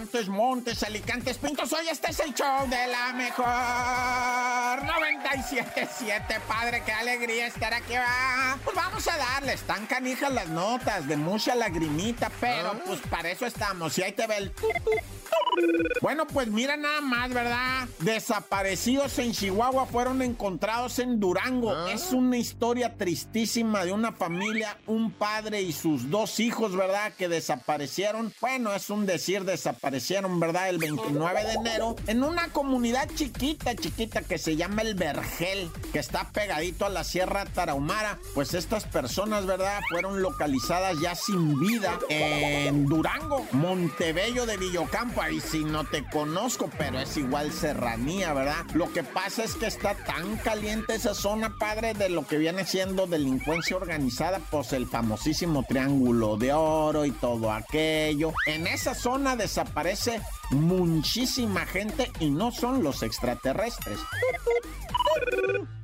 Montes, Montes, Alicantes, Pintos. Hoy este es el show de la mejor. 97.7, padre, qué alegría estar aquí. va. Pues vamos a darle, están canijas las notas, de mucha lagrimita, pero pues para eso estamos. Y ahí te ve el... Bueno, pues mira nada más, ¿verdad? Desaparecidos en Chihuahua fueron encontrados en Durango. Es una historia tristísima de una familia, un padre y sus dos hijos, ¿verdad? Que desaparecieron. Bueno, es un decir, desaparecieron, ¿verdad? El 29 de enero en una comunidad chiquita, chiquita que se llama El Vergel, que está pegadito a la Sierra Tarahumara. Pues estas personas, ¿verdad? Fueron localizadas ya sin vida en Durango, Montebello de Villocampo. Ahí sí no te conozco, pero es igual serranía, ¿verdad? Lo que pasa es que está tan caliente esa zona, padre, de lo que viene siendo delincuencia organizada, pues el famosísimo Triángulo de Oro y todo aquello. En esa zona desaparece muchísima gente y no son los extraterrestres.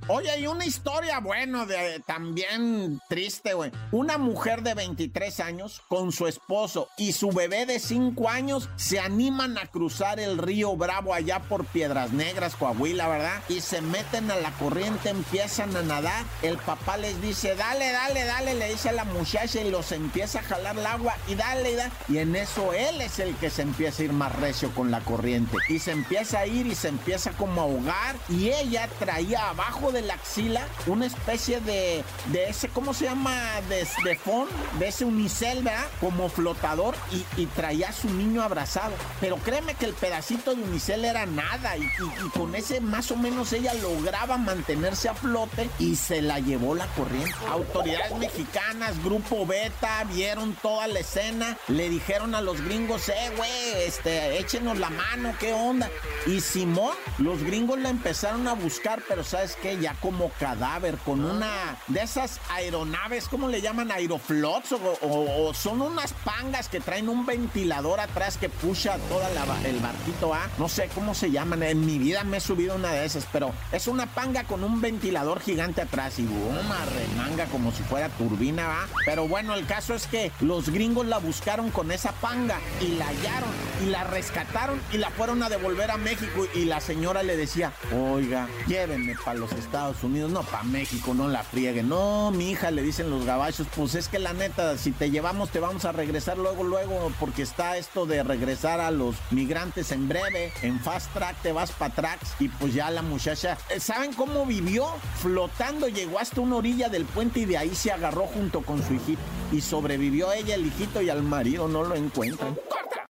Oye, hay una historia, bueno, de también triste, güey. Una mujer de 23 años con su esposo y su bebé de 5 años se animan a cruzar el río Bravo allá por Piedras Negras, Coahuila, ¿verdad? Y se meten a la corriente, empiezan a nadar. El papá les dice, dale, dale, dale, le dice a la muchacha y los empieza a jalar el agua y dale, y dale. Y en eso él es el que se empieza a ir más recio con la corriente. Y se empieza a ir y se empieza como a ahogar. Y ella traía abajo de la axila una especie de, de ese, ¿cómo se llama? De, de fond, de ese unicel, ¿verdad? Como flotador y, traía a su niño abrazado. Pero créeme que el pedacito de unicel era nada y- y con ese más o menos ella lograba mantenerse a flote y se la llevó la corriente. Autoridades mexicanas, Grupo Beta, vieron toda la escena, le dijeron a los gringos, eh, güey, este, échenos la mano, ¿qué onda? Y Simón, los gringos la empezaron a buscar, pero ¿sabes qué? Ya como cadáver, con una de esas aeronaves, ¿cómo le llaman? Aeroflots o, o- o son unas pangas que traen un ventilador atrás que pucha toda la el barquito, ¿ah? No sé cómo se llaman, en mi vida me he subido una de esas, pero es una panga con un ventilador gigante atrás y una remanga como si fuera turbina, ¿va? Pero bueno, el caso es que los gringos la buscaron con esa panga y la hallaron y la rescataron y la fueron a devolver a México y la señora le decía, oiga, llévenme para los Estados Unidos, no para México, no la frieguen. No, mi hija, le dicen los gabachos, pues es que la neta, si te llevamos te vamos a regresar luego, luego, porque está esto de regresar a los migrantes en breve, en fast track te vas para tracks y pues ya la muchacha, eh, ¿saben cómo vivió? Flotando, llegó hasta una orilla del puente y de ahí se agarró junto con su hijito y sobrevivió ella, el hijito y al marido no lo encuentran.